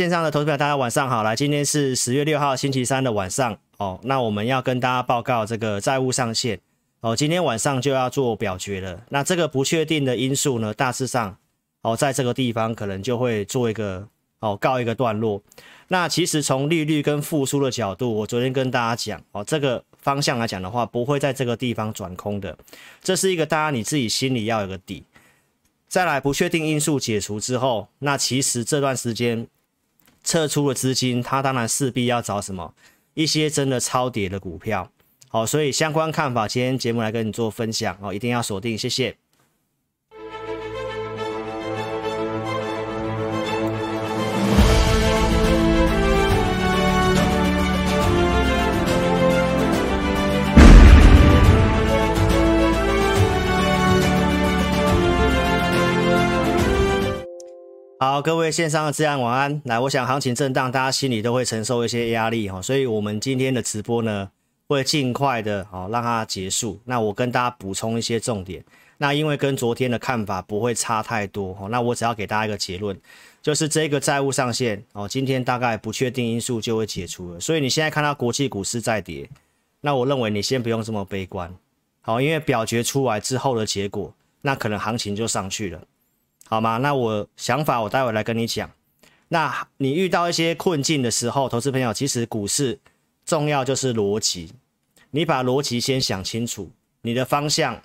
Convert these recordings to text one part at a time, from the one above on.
线上的投资者大家晚上好，来，今天是十月六号星期三的晚上哦，那我们要跟大家报告这个债务上限哦，今天晚上就要做表决了。那这个不确定的因素呢，大致上哦，在这个地方可能就会做一个哦告一个段落。那其实从利率跟复苏的角度，我昨天跟大家讲哦，这个方向来讲的话，不会在这个地方转空的，这是一个大家你自己心里要有个底。再来不确定因素解除之后，那其实这段时间撤出了资金，他当然势必要找什么一些真的超跌的股票，好，所以相关看法，今天节目来跟你做分享哦，一定要锁定，谢谢。好，各位线上的资安晚安。来，我想行情震荡，大家心里都会承受一些压力哈，所以我们今天的直播呢，会尽快的哦让它结束。那我跟大家补充一些重点。那因为跟昨天的看法不会差太多哦，那我只要给大家一个结论，就是这个债务上限哦，今天大概不确定因素就会解除了。所以你现在看到国际股市在跌，那我认为你先不用这么悲观，好，因为表决出来之后的结果，那可能行情就上去了。好吗？那我想法我待会来跟你讲。那你遇到一些困境的时候，投资朋友，其实股市重要就是逻辑。你把逻辑先想清楚，你的方向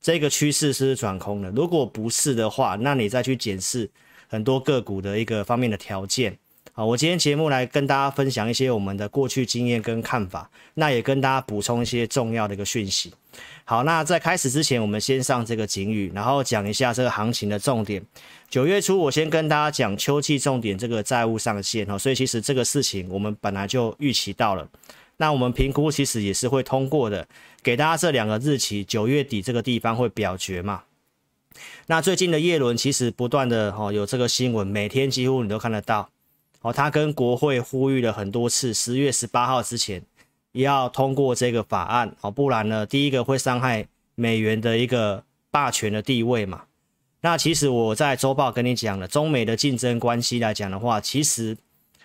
这个趋势是不是转空的？如果不是的话，那你再去检视很多个股的一个方面的条件。好，我今天节目来跟大家分享一些我们的过去经验跟看法，那也跟大家补充一些重要的一个讯息。好，那在开始之前，我们先上这个警语，然后讲一下这个行情的重点。九月初，我先跟大家讲秋季重点这个债务上限哈，所以其实这个事情我们本来就预期到了。那我们评估其实也是会通过的，给大家这两个日期，九月底这个地方会表决嘛。那最近的叶伦其实不断的哈有这个新闻，每天几乎你都看得到哦，他跟国会呼吁了很多次，十月十八号之前。也要通过这个法案哦，不然呢，第一个会伤害美元的一个霸权的地位嘛。那其实我在周报跟你讲了，中美的竞争关系来讲的话，其实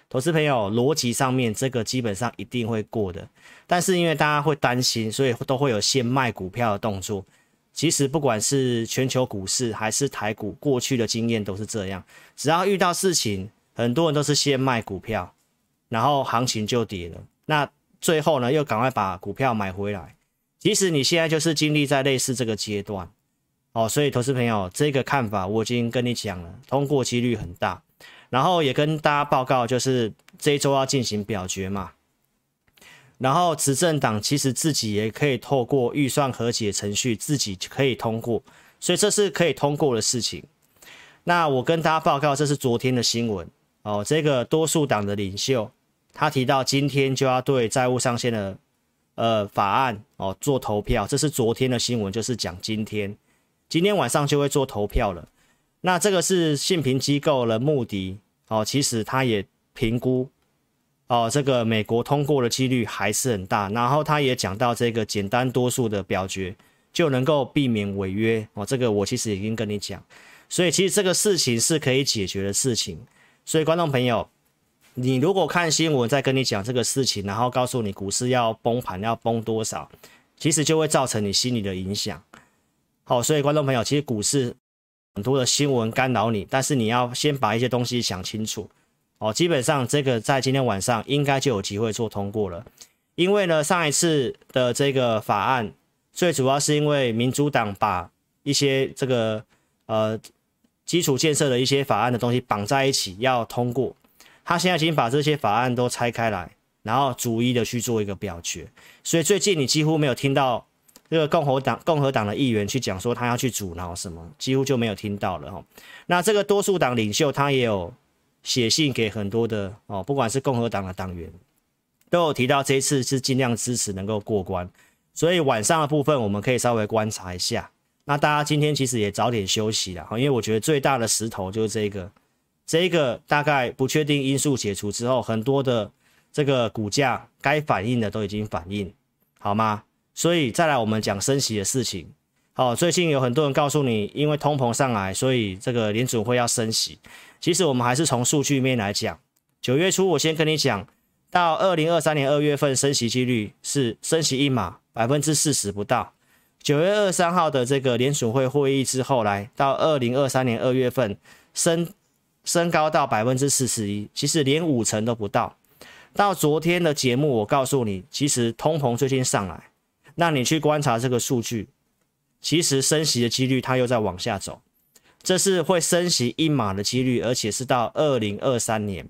投资朋友逻辑上面这个基本上一定会过的。但是因为大家会担心，所以都会有先卖股票的动作。其实不管是全球股市还是台股，过去的经验都是这样，只要遇到事情，很多人都是先卖股票，然后行情就跌了。那最后呢，又赶快把股票买回来。即使你现在就是经历在类似这个阶段哦，所以投资朋友这个看法我已经跟你讲了，通过几率很大。然后也跟大家报告，就是这一周要进行表决嘛。然后执政党其实自己也可以透过预算和解程序，自己可以通过，所以这是可以通过的事情。那我跟大家报告，这是昨天的新闻哦，这个多数党的领袖。他提到今天就要对债务上限的呃法案哦做投票，这是昨天的新闻，就是讲今天，今天晚上就会做投票了。那这个是信评机构的穆迪哦，其实他也评估哦，这个美国通过的几率还是很大。然后他也讲到这个简单多数的表决就能够避免违约哦，这个我其实已经跟你讲，所以其实这个事情是可以解决的事情。所以观众朋友。你如果看新闻，再跟你讲这个事情，然后告诉你股市要崩盘，要崩多少，其实就会造成你心理的影响。好，所以观众朋友，其实股市很多的新闻干扰你，但是你要先把一些东西想清楚。哦，基本上这个在今天晚上应该就有机会做通过了，因为呢，上一次的这个法案最主要是因为民主党把一些这个呃基础建设的一些法案的东西绑在一起要通过。他现在已经把这些法案都拆开来，然后逐一的去做一个表决，所以最近你几乎没有听到这个共和党共和党的议员去讲说他要去阻挠什么，几乎就没有听到了哈。那这个多数党领袖他也有写信给很多的哦，不管是共和党的党员，都有提到这一次是尽量支持能够过关，所以晚上的部分我们可以稍微观察一下。那大家今天其实也早点休息了哈，因为我觉得最大的石头就是这个。这个大概不确定因素解除之后，很多的这个股价该反应的都已经反应，好吗？所以再来我们讲升息的事情。好，最近有很多人告诉你，因为通膨上来，所以这个联准会要升息。其实我们还是从数据面来讲，九月初我先跟你讲，到二零二三年二月份升息几率是升息一码百分之四十不到。九月二三号的这个联储会会议之后，来到二零二三年二月份升升高到百分之四十一，其实连五成都不到。到昨天的节目，我告诉你，其实通膨最近上来，那你去观察这个数据，其实升息的几率它又在往下走，这是会升息一码的几率，而且是到二零二三年。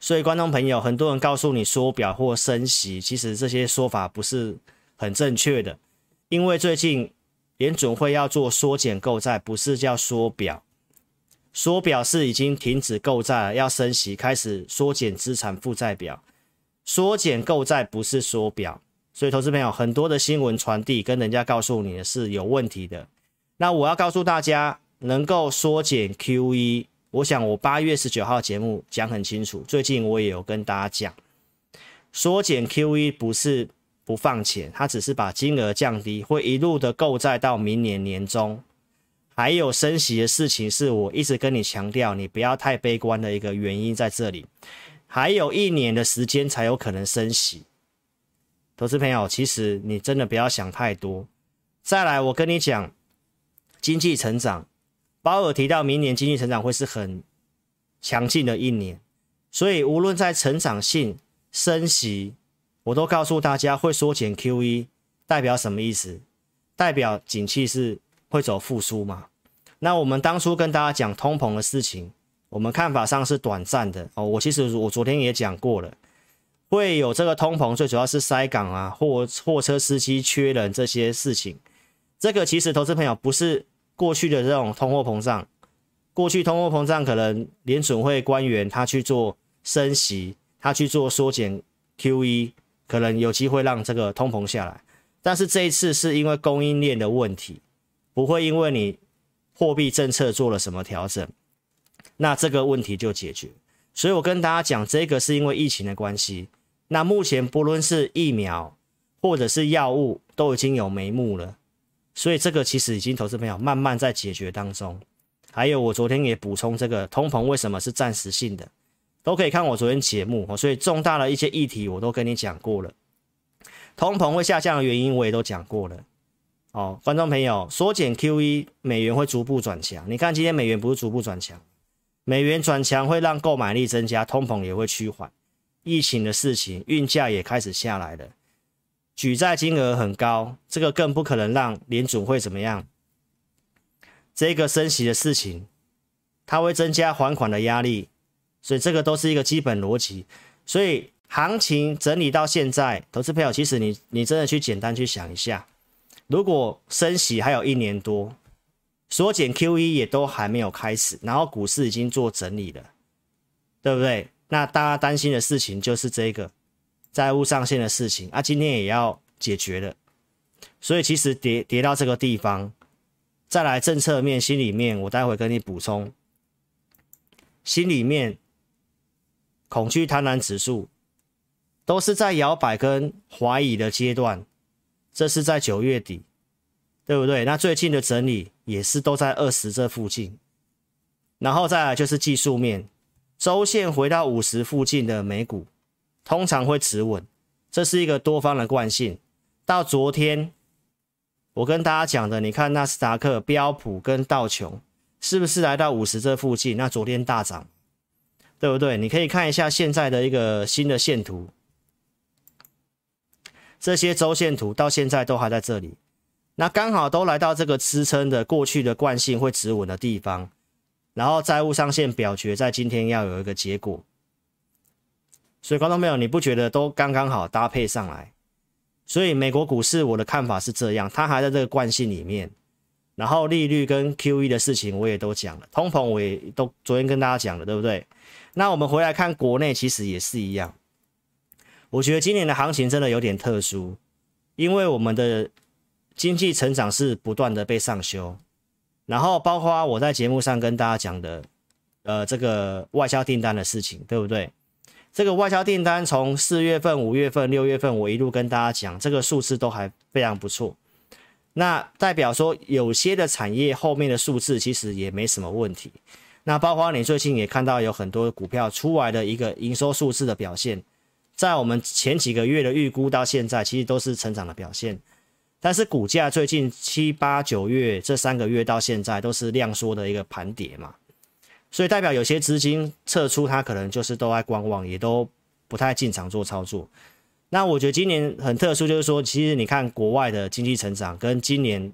所以，观众朋友，很多人告诉你缩表或升息，其实这些说法不是很正确的。因为最近联准会要做缩减购债，不是叫缩表，缩表是已经停止购债了，要升息，开始缩减资产负债表。缩减购债不是缩表，所以投资朋友很多的新闻传递跟人家告诉你的是有问题的。那我要告诉大家，能够缩减 QE。我想我八月十九号节目讲很清楚，最近我也有跟大家讲，缩减 QE 不是不放钱，他只是把金额降低，会一路的购债到明年年中，还有升息的事情是我一直跟你强调，你不要太悲观的一个原因在这里，还有一年的时间才有可能升息，投资朋友，其实你真的不要想太多。再来，我跟你讲，经济成长。鲍尔提到，明年经济成长会是很强劲的一年，所以无论在成长性、升息，我都告诉大家会缩减 QE，代表什么意思？代表景气是会走复苏嘛？那我们当初跟大家讲通膨的事情，我们看法上是短暂的哦。我其实我昨天也讲过了，会有这个通膨，最主要是塞港啊，货货车司机缺人这些事情。这个其实投资朋友不是。过去的这种通货膨胀，过去通货膨胀可能联准会官员他去做升息，他去做缩减 QE，可能有机会让这个通膨下来。但是这一次是因为供应链的问题，不会因为你货币政策做了什么调整，那这个问题就解决。所以我跟大家讲，这个是因为疫情的关系。那目前不论是疫苗或者是药物，都已经有眉目了。所以这个其实已经投资朋友慢慢在解决当中，还有我昨天也补充这个通膨为什么是暂时性的，都可以看我昨天节目哦。所以重大的一些议题我都跟你讲过了，通膨会下降的原因我也都讲过了。哦，观众朋友，缩减 QE，美元会逐步转强。你看今天美元不是逐步转强，美元转强会让购买力增加，通膨也会趋缓，疫情的事情，运价也开始下来了。举债金额很高，这个更不可能让联储会怎么样。这个升息的事情，它会增加还款的压力，所以这个都是一个基本逻辑。所以行情整理到现在，投资朋友，其实你你真的去简单去想一下，如果升息还有一年多，缩减 QE 也都还没有开始，然后股市已经做整理了，对不对？那大家担心的事情就是这个。债务上限的事情啊，今天也要解决了，所以其实跌跌到这个地方，再来政策面、心里面，我待会跟你补充。心里面恐惧、贪婪指数都是在摇摆跟怀疑的阶段，这是在九月底，对不对？那最近的整理也是都在二十这附近，然后再来就是技术面，周线回到五十附近的美股。通常会持稳，这是一个多方的惯性。到昨天，我跟大家讲的，你看纳斯达克、标普跟道琼是不是来到五十这附近？那昨天大涨，对不对？你可以看一下现在的一个新的线图，这些周线图到现在都还在这里，那刚好都来到这个支撑的过去的惯性会止稳的地方，然后债务上限表决在今天要有一个结果。所以，观众朋友，你不觉得都刚刚好搭配上来？所以，美国股市我的看法是这样，它还在这个惯性里面。然后，利率跟 QE 的事情我也都讲了，通膨我也都昨天跟大家讲了，对不对？那我们回来看国内，其实也是一样。我觉得今年的行情真的有点特殊，因为我们的经济成长是不断的被上修，然后包括我在节目上跟大家讲的，呃，这个外销订单的事情，对不对？这个外销订单从四月份、五月份、六月份，我一路跟大家讲，这个数字都还非常不错。那代表说，有些的产业后面的数字其实也没什么问题。那包括你最近也看到有很多股票出来的一个营收数字的表现，在我们前几个月的预估到现在，其实都是成长的表现。但是股价最近七八九月这三个月到现在都是量缩的一个盘跌嘛，所以代表有些资金撤出，它可能就是都在观望，也都不太进场做操作。那我觉得今年很特殊，就是说，其实你看国外的经济成长跟今年，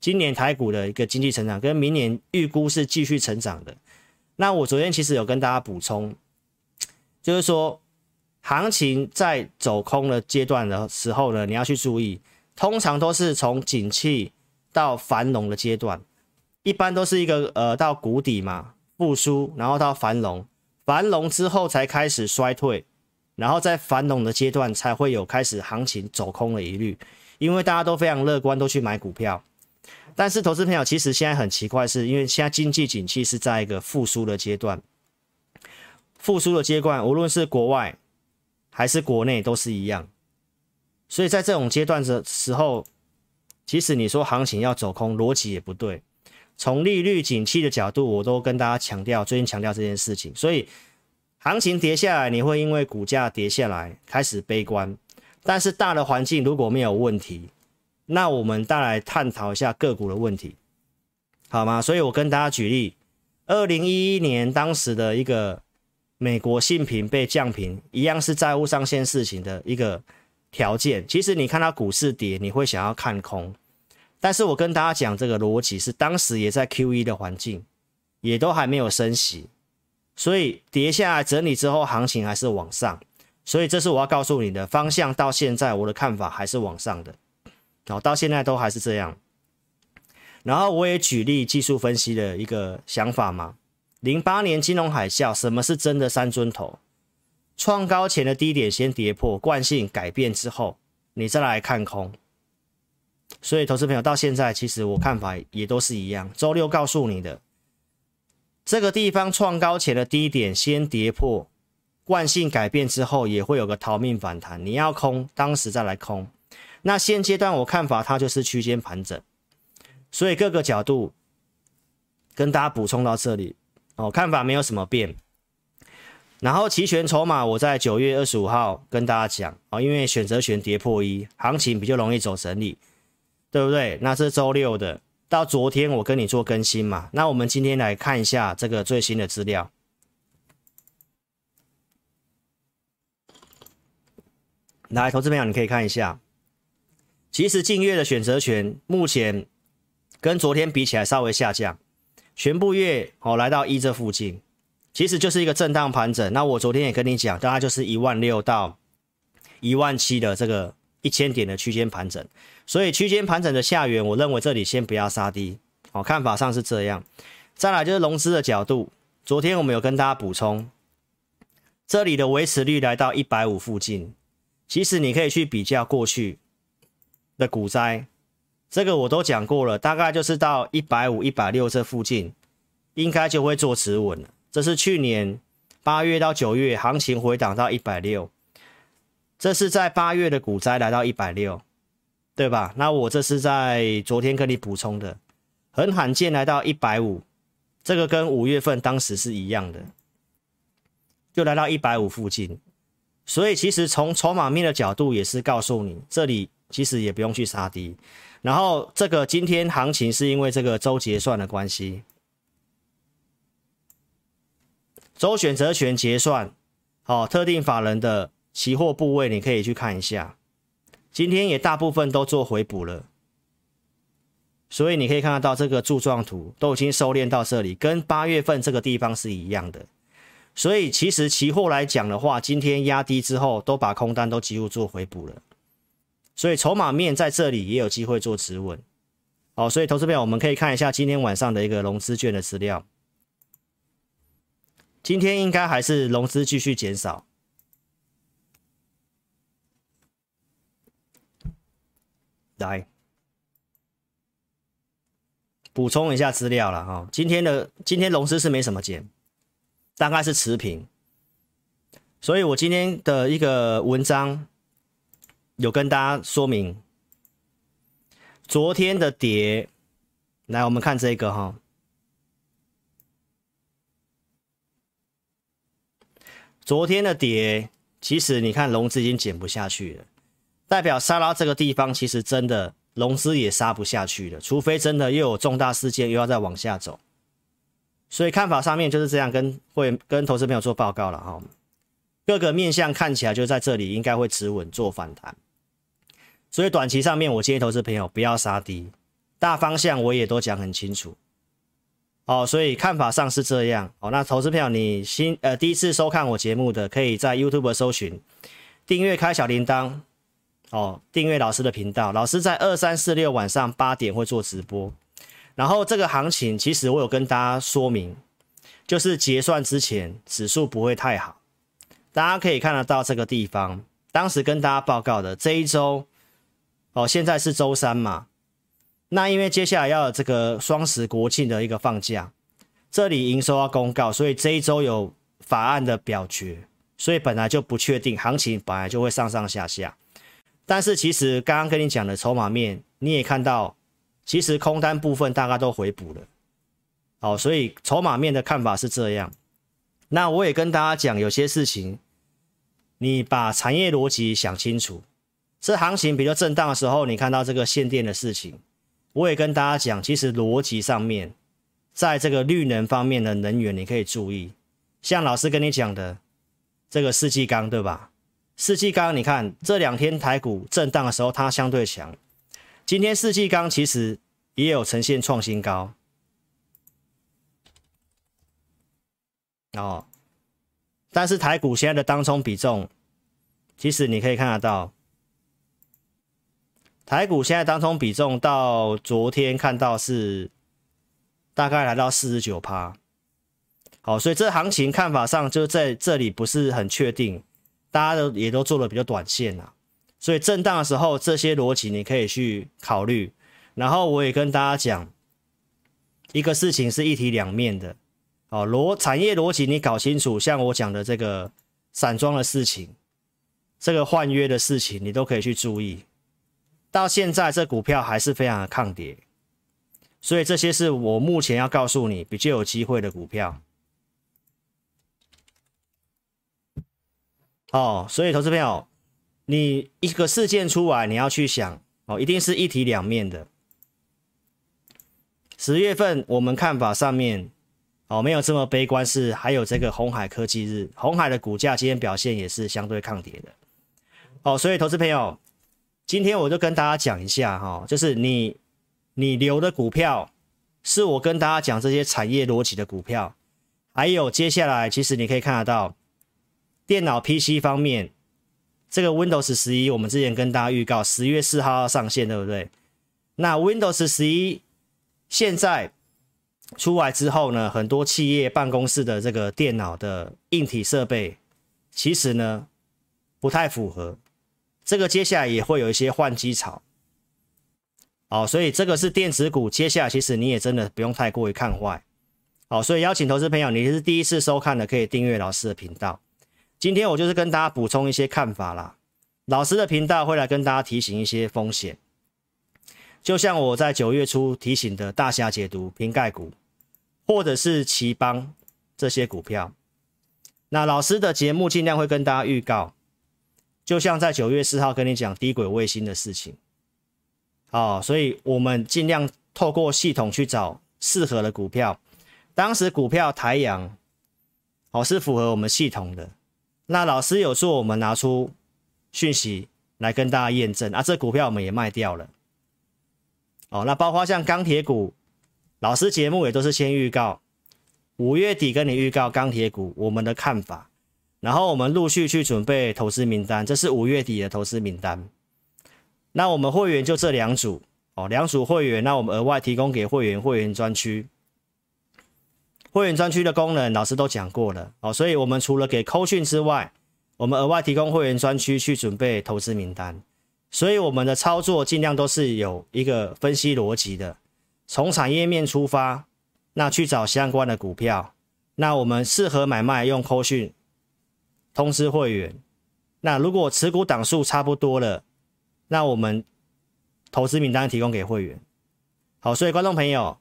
今年台股的一个经济成长跟明年预估是继续成长的。那我昨天其实有跟大家补充，就是说，行情在走空的阶段的时候呢，你要去注意。通常都是从景气到繁荣的阶段，一般都是一个呃到谷底嘛，复苏，然后到繁荣，繁荣之后才开始衰退，然后在繁荣的阶段才会有开始行情走空的疑虑，因为大家都非常乐观，都去买股票。但是投资朋友其实现在很奇怪是，因为现在经济景气是在一个复苏的阶段，复苏的阶段，无论是国外还是国内都是一样。所以在这种阶段的时候，其实你说行情要走空，逻辑也不对。从利率景气的角度，我都跟大家强调，最近强调这件事情。所以行情跌下来，你会因为股价跌下来开始悲观。但是大的环境如果没有问题，那我们再来探讨一下个股的问题，好吗？所以我跟大家举例，二零一一年当时的一个美国信评被降平，一样是债务上限事情的一个。条件其实你看到股市跌，你会想要看空，但是我跟大家讲这个逻辑是，当时也在 QE 的环境，也都还没有升息，所以跌下来整理之后，行情还是往上，所以这是我要告诉你的方向。到现在我的看法还是往上的，好，到现在都还是这样。然后我也举例技术分析的一个想法嘛，零八年金融海啸，什么是真的三尊头？创高前的低点先跌破，惯性改变之后，你再来看空。所以，投资朋友到现在，其实我看法也都是一样。周六告诉你的，这个地方创高前的低点先跌破，惯性改变之后，也会有个逃命反弹。你要空，当时再来空。那现阶段我看法，它就是区间盘整。所以各个角度跟大家补充到这里哦，看法没有什么变。然后期权筹码，我在九月二十五号跟大家讲啊，因为选择权跌破一，行情比较容易走整理，对不对？那是周六的，到昨天我跟你做更新嘛。那我们今天来看一下这个最新的资料。来，投资朋友，你可以看一下，其实近月的选择权目前跟昨天比起来稍微下降，全部月哦来到一这附近。其实就是一个震荡盘整，那我昨天也跟你讲，大概就是一万六到一万七的这个一千点的区间盘整，所以区间盘整的下缘，我认为这里先不要杀低，哦，看法上是这样。再来就是融资的角度，昨天我们有跟大家补充，这里的维持率来到一百五附近，其实你可以去比较过去的股灾，这个我都讲过了，大概就是到一百五、一百六这附近，应该就会做止稳了。这是去年八月到九月行情回档到一百六，这是在八月的股灾来到一百六，对吧？那我这是在昨天跟你补充的，很罕见来到一百五，这个跟五月份当时是一样的，就来到一百五附近。所以其实从筹码面的角度也是告诉你，这里其实也不用去杀低。然后这个今天行情是因为这个周结算的关系。周选择权结算，好、哦，特定法人的期货部位，你可以去看一下。今天也大部分都做回补了，所以你可以看得到这个柱状图都已经收敛到这里，跟八月份这个地方是一样的。所以其实期货来讲的话，今天压低之后，都把空单都几乎做回补了。所以筹码面在这里也有机会做止稳。好，所以投资票我们可以看一下今天晚上的一个融资券的资料。今天应该还是融资继续减少。来补充一下资料了哈，今天的今天融资是没什么减，大概是持平。所以我今天的一个文章有跟大家说明。昨天的碟来我们看这个哈。昨天的碟其实你看龙资已经减不下去了。代表沙拉这个地方其实真的龙资也杀不下去了。除非真的又有重大事件又要再往下走。所以看法上面就是这样跟会跟投资朋友做报告了哈。各个面相看起来就在这里应该会持稳做反弹。所以短期上面我建议投资朋友不要杀低，大方向我也都讲很清楚。哦，所以看法上是这样。哦，那投资朋友，你新呃第一次收看我节目的，可以在 YouTube 搜寻订阅开小铃铛。哦，订阅老师的频道，老师在二三四六晚上八点会做直播。然后这个行情其实我有跟大家说明，就是结算之前指数不会太好。大家可以看得到这个地方，当时跟大家报告的这一周，哦，现在是周三嘛。那因为接下来要有这个双十国庆的一个放假，这里营收要公告，所以这一周有法案的表决，所以本来就不确定，行情本来就会上上下下。但是其实刚刚跟你讲的筹码面，你也看到，其实空单部分大概都回补了，好，所以筹码面的看法是这样。那我也跟大家讲，有些事情，你把产业逻辑想清楚，这行情比较震荡的时候，你看到这个限电的事情。我也跟大家讲，其实逻辑上面，在这个绿能方面的能源，你可以注意，像老师跟你讲的这个世纪钢，对吧？世纪钢，你看这两天台股震荡的时候，它相对强。今天世纪钢其实也有呈现创新高，哦，但是台股现在的当冲比重，其实你可以看得到。台股现在当冲比重到昨天看到是大概来到四十九趴，好，所以这行情看法上就在这里不是很确定，大家都也都做的比较短线啊，所以震荡的时候这些逻辑你可以去考虑，然后我也跟大家讲，一个事情是一体两面的，哦，逻产业逻辑你搞清楚，像我讲的这个散装的事情，这个换约的事情你都可以去注意。到现在，这股票还是非常的抗跌，所以这些是我目前要告诉你比较有机会的股票。哦，所以投资朋友，你一个事件出来，你要去想哦，一定是一体两面的。十月份我们看法上面哦，没有这么悲观，是还有这个红海科技日，红海的股价今天表现也是相对抗跌的。哦，所以投资朋友。今天我就跟大家讲一下哈，就是你你留的股票，是我跟大家讲这些产业逻辑的股票，还有接下来其实你可以看得到，电脑 PC 方面，这个 Windows 十一我们之前跟大家预告十月四号要上线，对不对？那 Windows 十一现在出来之后呢，很多企业办公室的这个电脑的硬体设备，其实呢不太符合。这个接下来也会有一些换机潮，哦，所以这个是电子股，接下来其实你也真的不用太过于看坏，好，所以邀请投资朋友，你是第一次收看的，可以订阅老师的频道。今天我就是跟大家补充一些看法啦，老师的频道会来跟大家提醒一些风险，就像我在九月初提醒的大侠解读瓶盖股，或者是奇邦这些股票，那老师的节目尽量会跟大家预告。就像在九月四号跟你讲低轨卫星的事情，哦，所以我们尽量透过系统去找适合的股票。当时股票台阳，哦，是符合我们系统的。那老师有说我们拿出讯息来跟大家验证，啊，这股票我们也卖掉了。哦，那包括像钢铁股，老师节目也都是先预告，五月底跟你预告钢铁股我们的看法。然后我们陆续去准备投资名单，这是五月底的投资名单。那我们会员就这两组哦，两组会员。那我们额外提供给会员会员专区，会员专区的功能老师都讲过了哦。所以我们除了给扣讯之外，我们额外提供会员专区去准备投资名单。所以我们的操作尽量都是有一个分析逻辑的，从产业面出发，那去找相关的股票。那我们适合买卖用扣讯。通知会员，那如果持股档数差不多了，那我们投资名单提供给会员。好，所以观众朋友，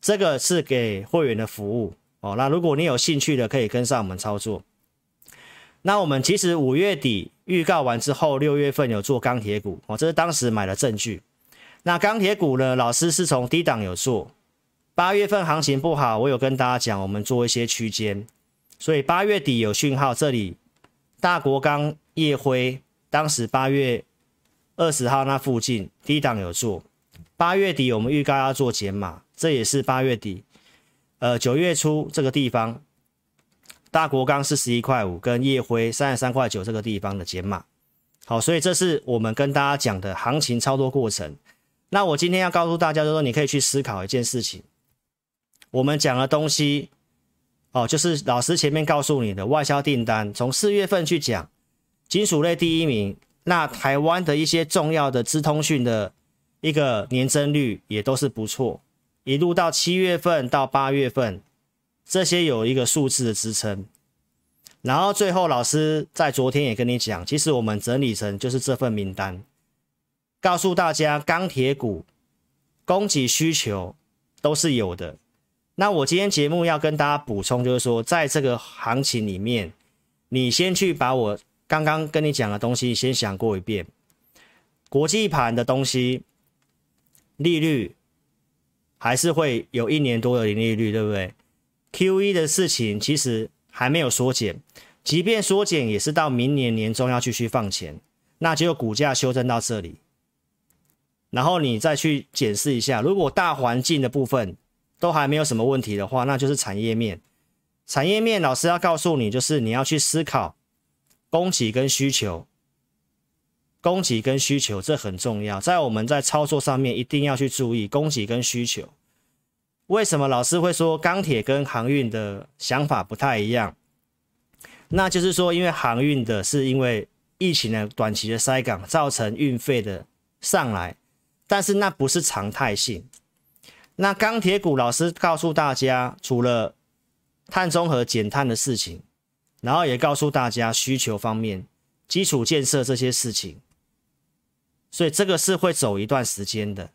这个是给会员的服务哦。那如果你有兴趣的，可以跟上我们操作。那我们其实五月底预告完之后，六月份有做钢铁股哦，这是当时买的证据。那钢铁股呢，老师是从低档有做，八月份行情不好，我有跟大家讲，我们做一些区间，所以八月底有讯号，这里大国钢、夜辉，当时八月二十号那附近低档有做，八月底我们预告要做减码，这也是八月底，呃九月初这个地方。大国钢四十一块五，跟夜辉三十三块九这个地方的减码，好，所以这是我们跟大家讲的行情操作过程。那我今天要告诉大家，就是说你可以去思考一件事情，我们讲的东西，哦，就是老师前面告诉你的外销订单，从四月份去讲，金属类第一名，那台湾的一些重要的资通讯的一个年增率也都是不错，一路到七月份到八月份。这些有一个数字的支撑，然后最后老师在昨天也跟你讲，其实我们整理成就是这份名单，告诉大家钢铁股供给需求都是有的。那我今天节目要跟大家补充，就是说在这个行情里面，你先去把我刚刚跟你讲的东西先想过一遍，国际盘的东西，利率还是会有一年多的零利率，对不对？QE 的事情其实还没有缩减，即便缩减也是到明年年中要继续放钱，那就股价修正到这里，然后你再去检视一下，如果大环境的部分都还没有什么问题的话，那就是产业面。产业面老师要告诉你，就是你要去思考供给跟需求，供给跟需求这很重要，在我们在操作上面一定要去注意供给跟需求。为什么老师会说钢铁跟航运的想法不太一样？那就是说，因为航运的是因为疫情的短期的塞港造成运费的上来，但是那不是常态性。那钢铁股老师告诉大家，除了碳中和减碳的事情，然后也告诉大家需求方面、基础建设这些事情，所以这个是会走一段时间的。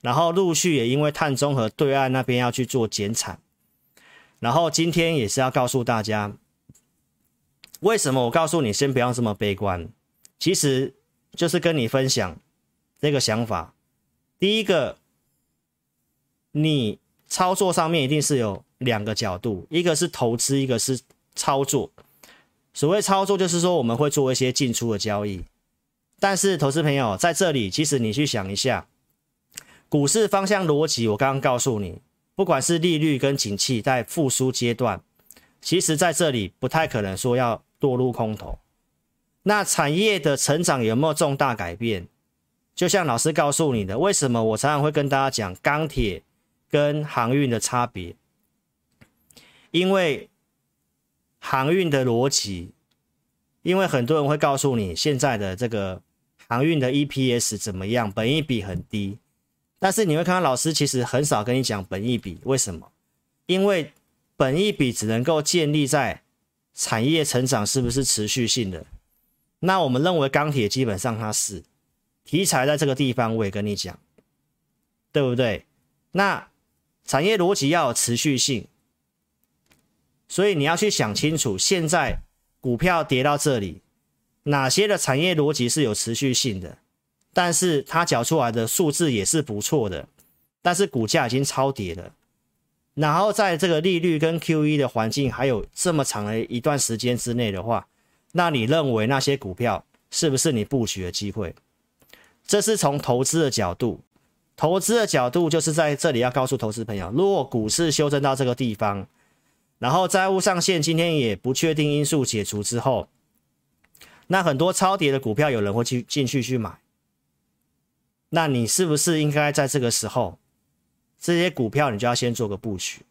然后陆续也因为碳中和对岸那边要去做减产，然后今天也是要告诉大家，为什么我告诉你先不要这么悲观，其实就是跟你分享这个想法。第一个，你操作上面一定是有两个角度，一个是投资，一个是操作。所谓操作就是说我们会做一些进出的交易，但是投资朋友在这里，其实你去想一下。股市方向逻辑，我刚刚告诉你，不管是利率跟景气在复苏阶段，其实在这里不太可能说要堕入空头。那产业的成长有没有重大改变？就像老师告诉你的，为什么我常常会跟大家讲钢铁跟航运的差别？因为航运的逻辑，因为很多人会告诉你，现在的这个航运的 EPS 怎么样，本益比很低。但是你会看到老师其实很少跟你讲本益比，为什么？因为本益比只能够建立在产业成长是不是持续性的。那我们认为钢铁基本上它是题材，在这个地方我也跟你讲，对不对？那产业逻辑要有持续性，所以你要去想清楚，现在股票跌到这里，哪些的产业逻辑是有持续性的？但是它缴出来的数字也是不错的，但是股价已经超跌了。然后在这个利率跟 QE 的环境还有这么长的一段时间之内的话，那你认为那些股票是不是你布局的机会？这是从投资的角度，投资的角度就是在这里要告诉投资朋友，如果股市修正到这个地方，然后债务上限今天也不确定因素解除之后，那很多超跌的股票有人会去进去去买。那你是不是应该在这个时候，这些股票你就要先做个布局？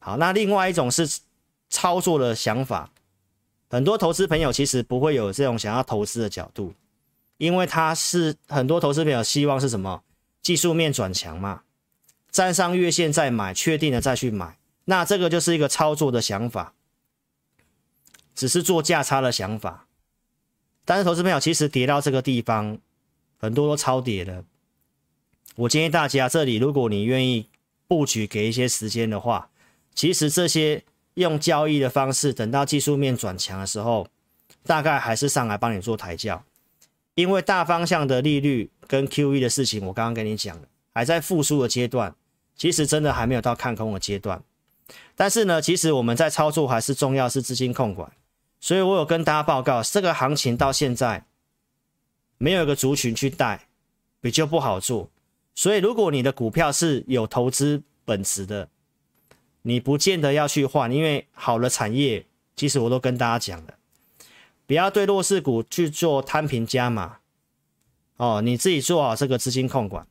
好，那另外一种是操作的想法，很多投资朋友其实不会有这种想要投资的角度，因为他是很多投资朋友希望是什么？技术面转强嘛，站上月线再买，确定了再去买，那这个就是一个操作的想法，只是做价差的想法。但是投资朋友其实跌到这个地方。很多都超跌了，我建议大家这里，如果你愿意布局，给一些时间的话，其实这些用交易的方式，等到技术面转强的时候，大概还是上来帮你做抬轿，因为大方向的利率跟 QE 的事情，我刚刚跟你讲了，还在复苏的阶段，其实真的还没有到看空的阶段。但是呢，其实我们在操作还是重要是资金控管，所以我有跟大家报告，这个行情到现在没有一个族群去带，比较不好做。所以如果你的股票是有投资本质的，你不见得要去换，因为好的产业，其实我都跟大家讲了，不要对弱势股去做摊平加码，哦，你自己做好这个资金控管。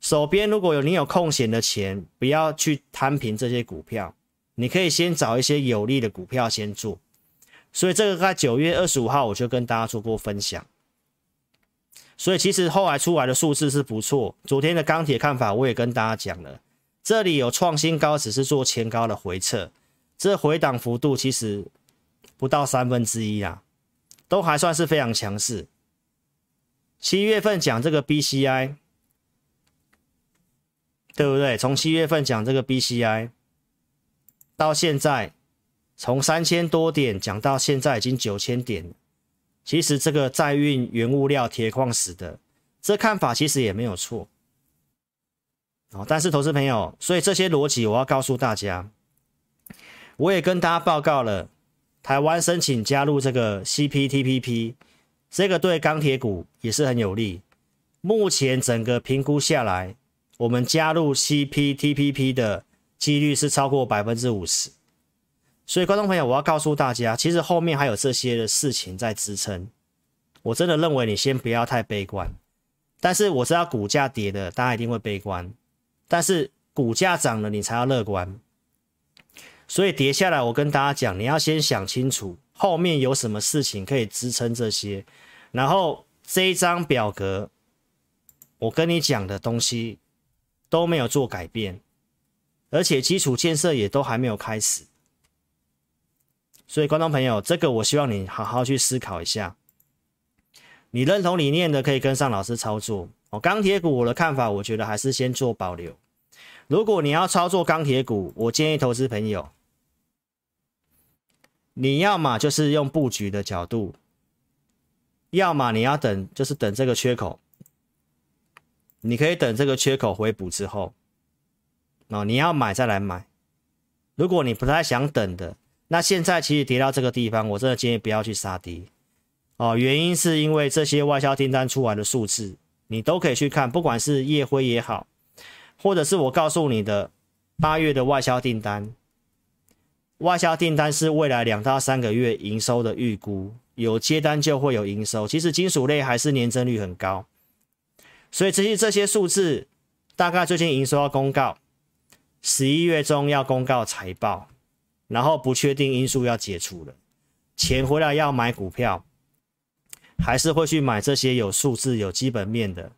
手边如果有你有空闲的钱，不要去摊平这些股票，你可以先找一些有利的股票先做。所以这个在九月二十五号我就跟大家做过分享。所以其实后来出来的数字是不错。昨天的钢铁看法我也跟大家讲了，这里有创新高，只是做前高的回撤，这回档幅度其实不到三分之一啊，都还算是非常强势。七月份讲这个 BCI。对不对？从七月份讲这个 BCI 到现在，从三千多点讲到现在已经九千点。其实这个在运原物料、铁矿石的这看法其实也没有错。哦，但是投资朋友，所以这些逻辑我要告诉大家，我也跟大家报告了，台湾申请加入这个 CPTPP，这个对钢铁股也是很有利。目前整个评估下来。我们加入 CPTPP 的几率是超过百分之五十，所以观众朋友，我要告诉大家，其实后面还有这些的事情在支撑。我真的认为你先不要太悲观，但是我知道股价跌的，大家一定会悲观，但是股价涨了，你才要乐观。所以跌下来，我跟大家讲，你要先想清楚后面有什么事情可以支撑这些，然后这一张表格，我跟你讲的东西。都没有做改变，而且基础建设也都还没有开始，所以观众朋友，这个我希望你好好去思考一下。你认同理念的可以跟上老师操作哦。钢铁股我的看法，我觉得还是先做保留。如果你要操作钢铁股，我建议投资朋友，你要么就是用布局的角度，要么你要等，就是等这个缺口。你可以等这个缺口回补之后，哦，你要买再来买。如果你不太想等的，那现在其实跌到这个地方，我真的建议不要去杀低。哦，原因是因为这些外销订单出来的数字，你都可以去看，不管是夜辉也好，或者是我告诉你的八月的外销订单，外销订单是未来两到三个月营收的预估，有接单就会有营收。其实金属类还是年增率很高。所以这些这些数字，大概最近营收要公告，十一月中要公告财报，然后不确定因素要解除了，钱回来要买股票，还是会去买这些有数字、有基本面的，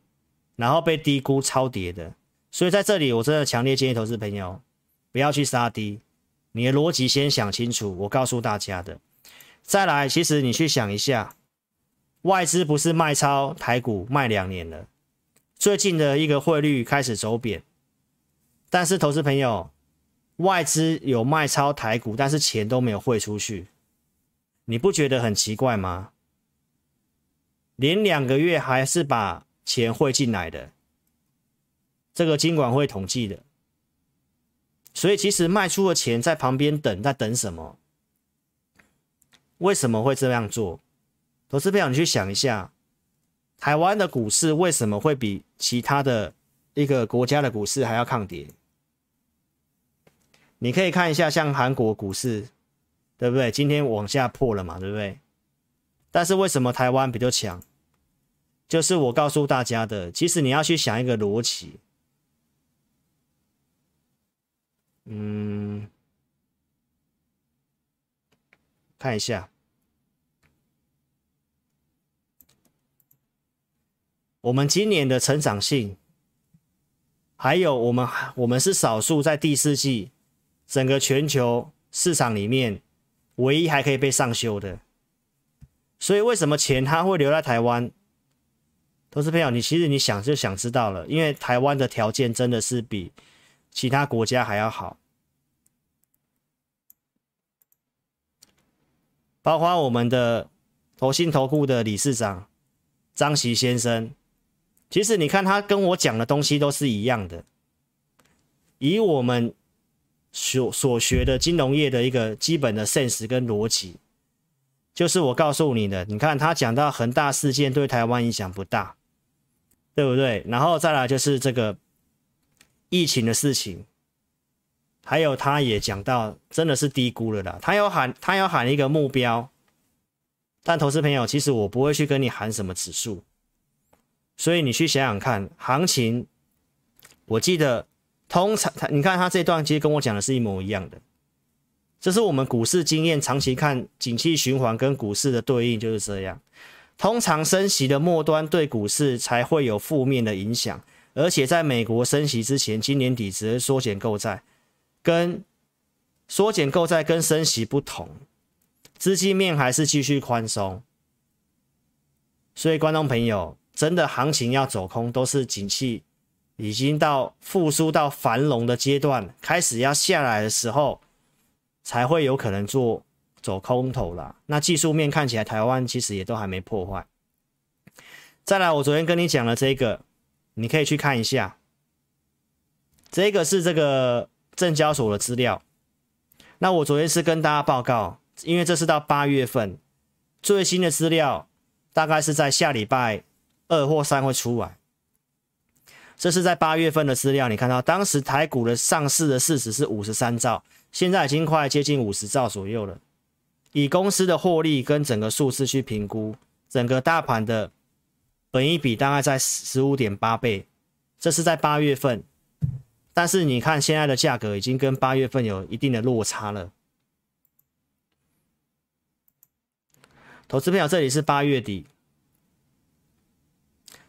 然后被低估超跌的。所以在这里，我真的强烈建议投资朋友不要去杀低，你的逻辑先想清楚。我告诉大家的，再来，其实你去想一下，外资不是卖超台股卖两年了。最近的一个汇率开始走贬，但是投资朋友，外资有卖超台股，但是钱都没有汇出去，你不觉得很奇怪吗？连两个月还是把钱汇进来的，这个金管会统计的，所以其实卖出的钱在旁边等，在等什么？为什么会这样做？投资朋友，你去想一下。台湾的股市为什么会比其他的一个国家的股市还要抗跌？你可以看一下，像韩国股市，对不对？今天往下破了嘛，对不对？但是为什么台湾比较强？就是我告诉大家的，其实你要去想一个逻辑。嗯，看一下。我们今年的成长性，还有我们我们是少数在第四季整个全球市场里面唯一还可以被上修的，所以为什么钱它会留在台湾？投资朋友，你其实你想就想知道了，因为台湾的条件真的是比其他国家还要好，包括我们的投信投顾的理事长张锡先生，其实你看他跟我讲的东西都是一样的，以我们所所学的金融业的一个基本的 sense 跟逻辑，就是我告诉你的，你看他讲到恒大事件对台湾影响不大，对不对？然后再来就是这个疫情的事情。还有，他也讲到，真的是低估了啦。他有喊，他有喊一个目标，但投资朋友，其实我不会去跟你喊什么指数，所以你去想想看，行情，我记得通常，他你看他这段其实跟我讲的是一模一样的，这是我们股市经验，长期看景气循环跟股市的对应就是这样。通常升息的末端对股市才会有负面的影响，而且在美国升息之前，今年底只是缩减购债。跟缩减购债跟升息不同，资金面还是继续宽松，所以观众朋友，真的行情要走空，都是景气已经到复苏到繁荣的阶段，开始要下来的时候，才会有可能做走空头啦。那技术面看起来，台湾其实也都还没破坏。再来，我昨天跟你讲了这个，你可以去看一下，这个是这个。证交所的资料，那我昨天是跟大家报告，因为这是到八月份最新的资料，大概是在下礼拜二或三会出来。这是在八月份的资料，你看到当时台股的上市的市值是五十三兆，现在已经快接近五十兆左右了。以公司的获利跟整个数字去评估，整个大盘的本益比大概在十五点八倍，这是在八月份。但是你看现在的价格已经跟八月份有一定的落差了。投资朋友，这里是八月底，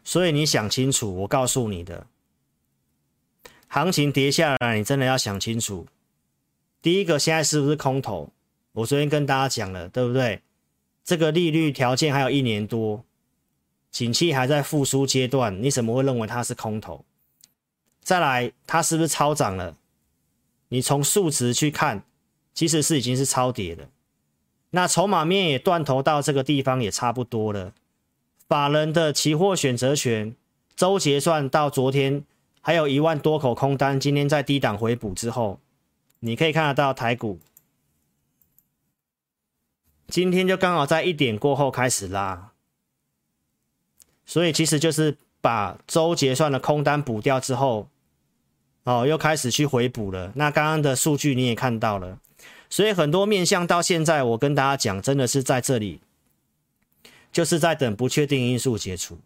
所以你想清楚，我告诉你的，行情跌下来，你真的要想清楚。第一个，现在是不是空头？我昨天跟大家讲了，对不对？这个利率条件还有一年多，景气还在复苏阶段，你怎么会认为它是空头？再来，它是不是超涨了？你从数值去看，其实是已经是超跌了。那筹码面也断头到这个地方也差不多了。法人的期货选择权周结算到昨天还有一万多口空单，今天在低档回补之后，你可以看得到台股今天就刚好在一点过后开始拉，所以其实就是把周结算的空单补掉之后。哦，又开始去回补了。那刚刚的数据你也看到了，所以很多面向到现在，我跟大家讲，真的是在这里，就是在等不确定因素解除。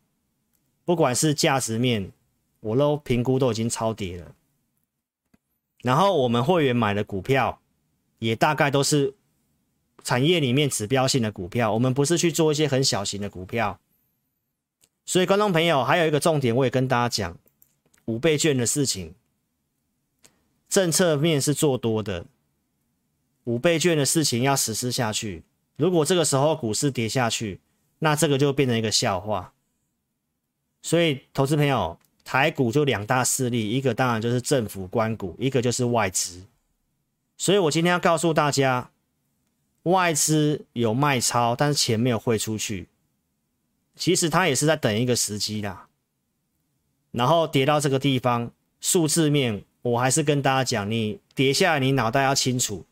不管是价值面，我都评估都已经超跌了。然后我们会员买的股票，也大概都是产业里面指标性的股票。我们不是去做一些很小型的股票。所以观众朋友，还有一个重点，我也跟大家讲，五倍券的事情。政策面是做多的，五倍券的事情要实施下去。如果这个时候股市跌下去，那这个就变成一个笑话。所以，投资朋友，台股就两大势力，一个当然就是政府官股，一个就是外资。所以我今天要告诉大家，外资有卖超，但是钱没有汇出去，其实他也是在等一个时机啦。然后跌到这个地方，数字面。我还是跟大家讲，你跌下来，你脑袋要清楚，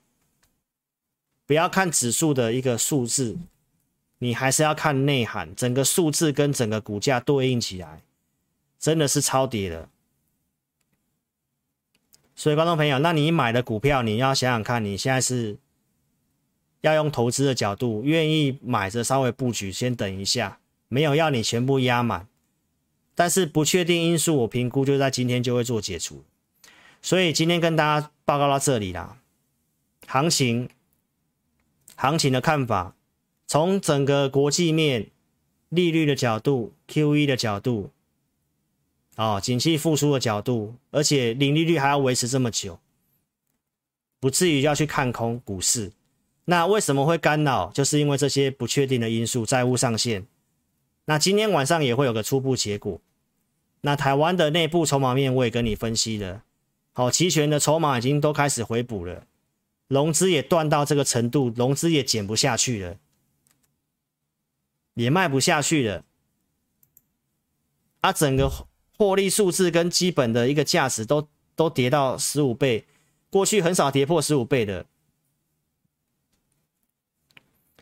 不要看指数的一个数字，你还是要看内涵，整个数字跟整个股价对应起来，真的是超跌的。所以，观众朋友，那你买的股票，你要想想看，你现在是要用投资的角度，愿意买着稍微布局，先等一下，没有要你全部压满，但是不确定因素，我评估就在今天就会做解除。所以今天跟大家报告到这里啦，行情，行情的看法，从整个国际面利率的角度、QE 的角度，哦，景气复苏的角度，而且零利率还要维持这么久，不至于要去看空股市。那为什么会干扰？就是因为这些不确定的因素，债务上限。那今天晚上也会有个初步结果。那台湾的内部筹码面我也跟你分析了。好，期权的筹码已经都开始回补了，融资也断到这个程度，融资也减不下去了。也卖不下去了，啊，整个获利数字跟基本的一个价值都都跌到十五倍，过去很少跌破十五倍的。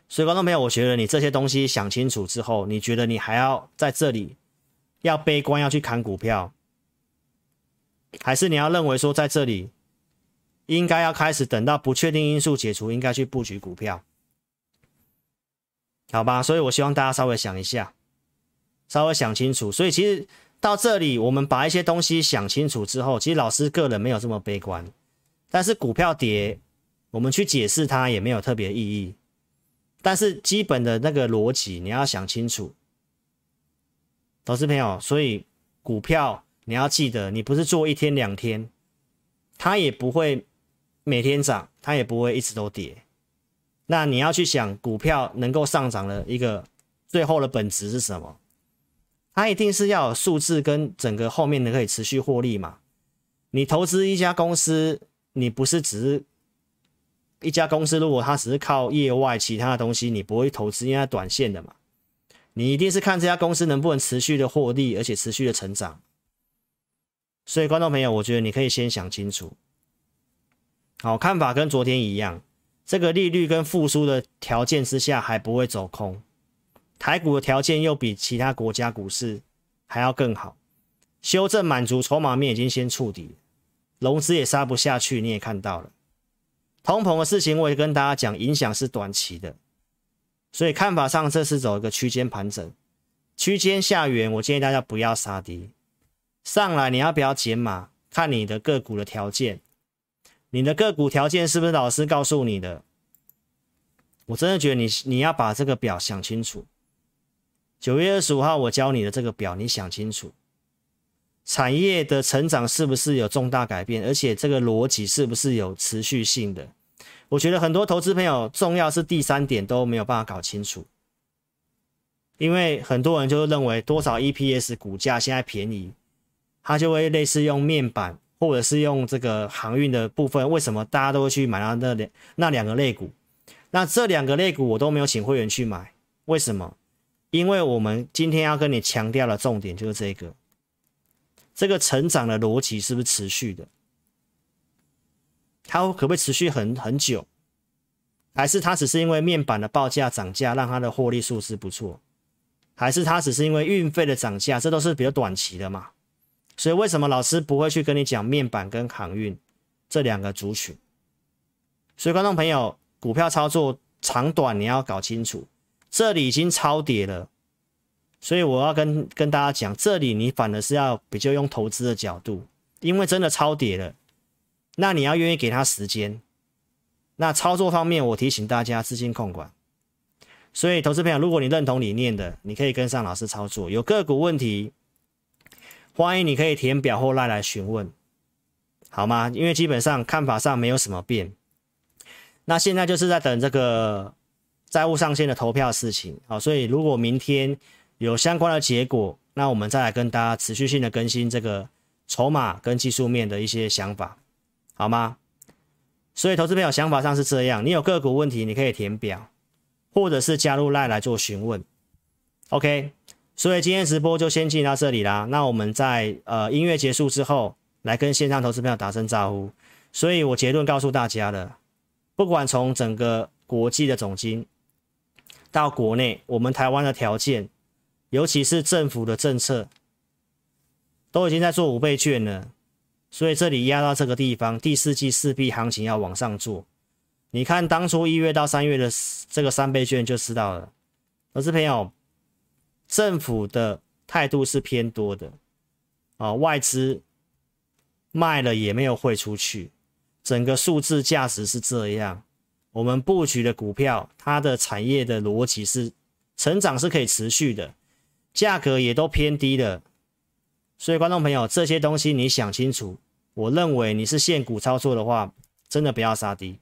所以观众朋友，我觉得你这些东西想清楚之后，你觉得你还要在这里要悲观要去砍股票，还是你要认为说在这里应该要开始等到不确定因素解除，应该去布局股票？好吧，所以我希望大家稍微想一下，稍微想清楚。所以其实到这里，我们把一些东西想清楚之后，其实老师个人没有这么悲观。但是股票跌，我们去解释它也没有特别意义。但是基本的那个逻辑你要想清楚，投资朋友。所以股票你要记得，你不是做一天两天，它也不会每天涨，它也不会一直都跌。那你要去想股票能够上涨的一个最后的本质是什么？它一定是要有数字跟整个后面的可以持续获利嘛。你投资一家公司，你不是只是一家公司，如果它只是靠业外其他的东西，你不会投资，因为它短线的嘛。你一定是看这家公司能不能持续的获利，而且持续的成长。所以观众朋友，我觉得你可以先想清楚。好，看法跟昨天一样。这个利率跟复苏的条件之下还不会走空，台股的条件又比其他国家股市还要更好，修正满足筹码面已经先触底，融资也杀不下去，你也看到了，通膨的事情我也跟大家讲，影响是短期的，所以看法上这是走一个区间盘整，区间下缘，我建议大家不要杀低，上来你要不要减码，看你的个股的条件。你的个股条件是不是老师告诉你的？我真的觉得你你要把这个表想清楚。九月二十五号我教你的这个表，你想清楚，产业的成长是不是有重大改变，而且这个逻辑是不是有持续性的？我觉得很多投资朋友重要是第三点都没有办法搞清楚，因为很多人就认为多少 EPS 股价现在便宜，他就会类似用面板。或者是用这个航运的部分，为什么大家都会去买到那两那两个类股？那这两个类股我都没有请会员去买，为什么？因为我们今天要跟你强调的重点就是这个，这个成长的逻辑是不是持续的？它可不可以持续很很久？还是它只是因为面板的报价涨价让它的获利数字不错？还是它只是因为运费的涨价？这都是比较短期的嘛？所以为什么老师不会去跟你讲面板跟航运这两个族群？所以观众朋友，股票操作长短你要搞清楚。这里已经超跌了，所以我要跟跟大家讲，这里你反而是要比较用投资的角度，因为真的超跌了，那你要愿意给他时间。那操作方面，我提醒大家资金控管。所以投资朋友，如果你认同理念的，你可以跟上老师操作。有个股问题。欢迎你可以填表或赖来询问，好吗？因为基本上看法上没有什么变。那现在就是在等这个债务上限的投票事情，好，所以如果明天有相关的结果，那我们再来跟大家持续性的更新这个筹码跟技术面的一些想法，好吗？所以投资朋友想法上是这样，你有个股问题，你可以填表，或者是加入赖来做询问，OK。所以今天直播就先进到这里啦。那我们在呃音乐结束之后，来跟线上投资朋友打声招呼。所以我结论告诉大家了，不管从整个国际的总经到国内，我们台湾的条件，尤其是政府的政策，都已经在做五倍券了。所以这里压到这个地方，第四季势必行情要往上做。你看当初一月到三月的这个三倍券就知道了，投资朋友。政府的态度是偏多的，啊，外资卖了也没有汇出去，整个数字价值是这样。我们布局的股票，它的产业的逻辑是成长是可以持续的，价格也都偏低的。所以观众朋友，这些东西你想清楚。我认为你是现股操作的话，真的不要杀低。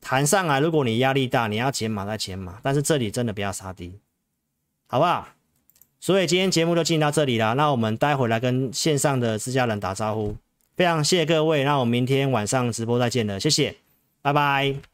弹上来，如果你压力大，你要减码再减码，但是这里真的不要杀低。好不好？所以今天节目就进到这里了。那我们待会来跟线上的自家人打招呼。非常谢谢各位，那我们明天晚上直播再见了，谢谢，拜拜。